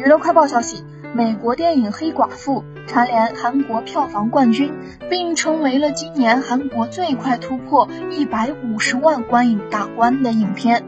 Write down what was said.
娱乐快报消息美国电影黑寡妇蝉联韩国票房冠军并成为了今年韩国最快突破一百五十万观影大关的影片。